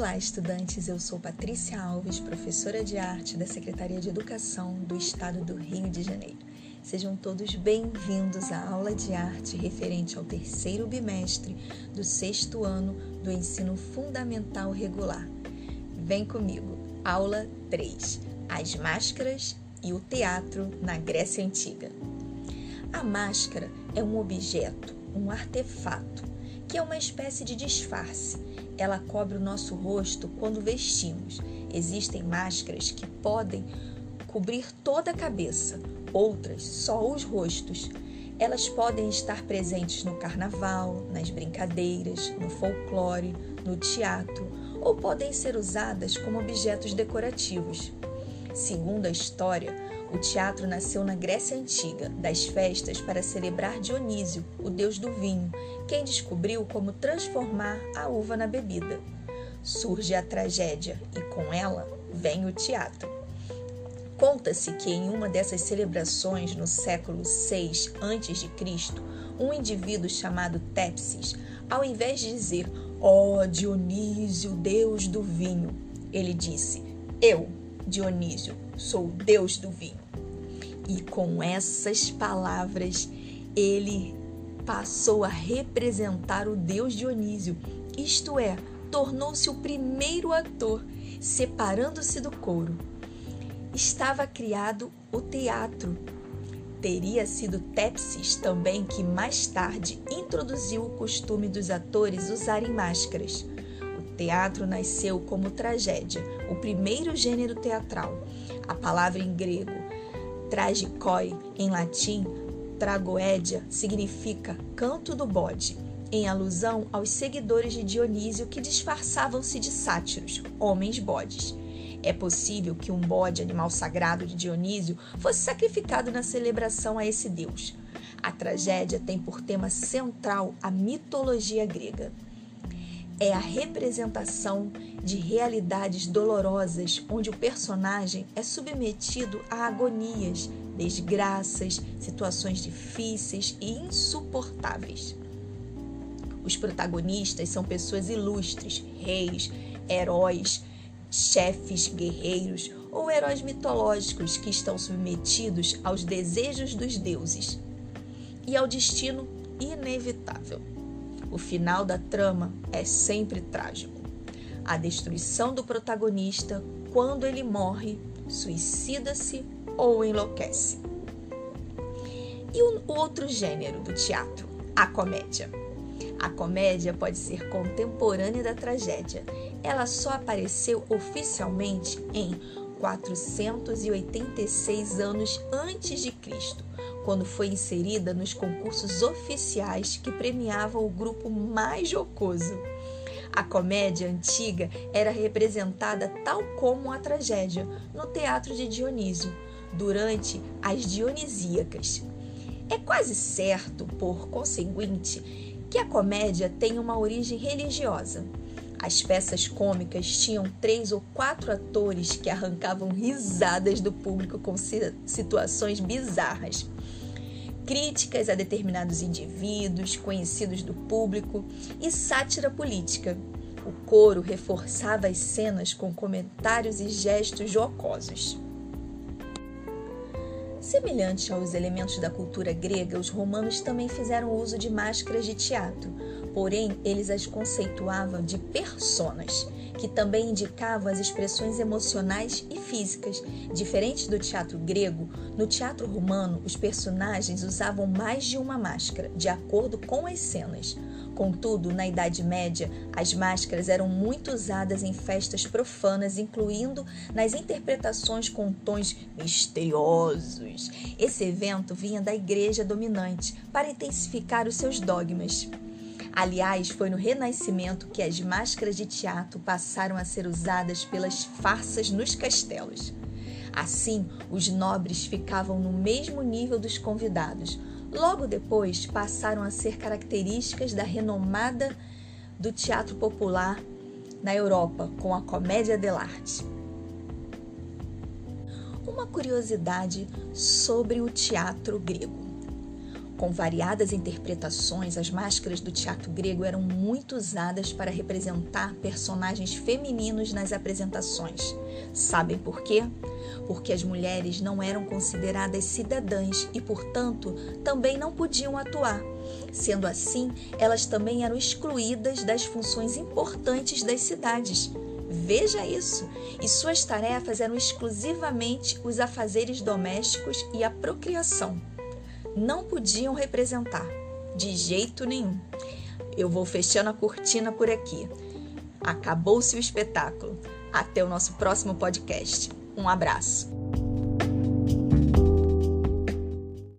Olá, estudantes! Eu sou Patrícia Alves, professora de arte da Secretaria de Educação do Estado do Rio de Janeiro. Sejam todos bem-vindos à aula de arte referente ao terceiro bimestre do sexto ano do ensino fundamental regular. Vem comigo, aula 3: As máscaras e o teatro na Grécia Antiga. A máscara é um objeto, um artefato, que é uma espécie de disfarce ela cobre o nosso rosto quando vestimos. Existem máscaras que podem cobrir toda a cabeça, outras só os rostos. Elas podem estar presentes no carnaval, nas brincadeiras, no folclore, no teatro ou podem ser usadas como objetos decorativos. Segundo a história, o teatro nasceu na Grécia Antiga, das festas para celebrar Dionísio, o deus do vinho, quem descobriu como transformar a uva na bebida. Surge a tragédia e com ela vem o teatro. Conta-se que em uma dessas celebrações no século VI a.C., um indivíduo chamado Tepsis, ao invés de dizer ó oh, Dionísio, deus do vinho, ele disse: Eu, Dionísio, sou o deus do vinho. E com essas palavras, ele passou a representar o deus Dionísio, isto é, tornou-se o primeiro ator, separando-se do coro. Estava criado o teatro. Teria sido Tepsis também que mais tarde introduziu o costume dos atores usarem máscaras teatro nasceu como tragédia, o primeiro gênero teatral. A palavra em grego tragikoi, em latim tragoédia, significa canto do bode, em alusão aos seguidores de Dionísio que disfarçavam-se de sátiros, homens bodes. É possível que um bode, animal sagrado de Dionísio, fosse sacrificado na celebração a esse deus. A tragédia tem por tema central a mitologia grega é a representação de realidades dolorosas onde o personagem é submetido a agonias, desgraças, situações difíceis e insuportáveis. Os protagonistas são pessoas ilustres, reis, heróis, chefes, guerreiros ou heróis mitológicos que estão submetidos aos desejos dos deuses e ao destino inevitável. O final da trama é sempre trágico. A destruição do protagonista quando ele morre, suicida-se ou enlouquece. E o outro gênero do teatro, a comédia. A comédia pode ser contemporânea da tragédia. Ela só apareceu oficialmente em 486 anos antes de Cristo quando foi inserida nos concursos oficiais que premiavam o grupo mais jocoso. A comédia antiga era representada tal como a tragédia no teatro de Dionísio, durante as Dionisíacas. É quase certo, por conseguinte, que a comédia tem uma origem religiosa. As peças cômicas tinham três ou quatro atores que arrancavam risadas do público com situações bizarras críticas a determinados indivíduos conhecidos do público e sátira política. O coro reforçava as cenas com comentários e gestos jocosos. Semelhante aos elementos da cultura grega, os romanos também fizeram uso de máscaras de teatro, porém eles as conceituavam de personas que também indicavam as expressões emocionais e físicas. Diferente do teatro grego, no teatro romano, os personagens usavam mais de uma máscara, de acordo com as cenas. Contudo, na Idade Média, as máscaras eram muito usadas em festas profanas, incluindo nas interpretações com tons misteriosos. Esse evento vinha da igreja dominante para intensificar os seus dogmas. Aliás, foi no Renascimento que as máscaras de teatro passaram a ser usadas pelas farsas nos castelos. Assim, os nobres ficavam no mesmo nível dos convidados. Logo depois, passaram a ser características da renomada do teatro popular na Europa com a comédia dell'arte. Uma curiosidade sobre o teatro grego. Com variadas interpretações, as máscaras do teatro grego eram muito usadas para representar personagens femininos nas apresentações. Sabem por quê? Porque as mulheres não eram consideradas cidadãs e, portanto, também não podiam atuar. Sendo assim, elas também eram excluídas das funções importantes das cidades. Veja isso! E suas tarefas eram exclusivamente os afazeres domésticos e a procriação não podiam representar, de jeito nenhum. Eu vou fechando a cortina por aqui. Acabou-se o espetáculo. Até o nosso próximo podcast. Um abraço.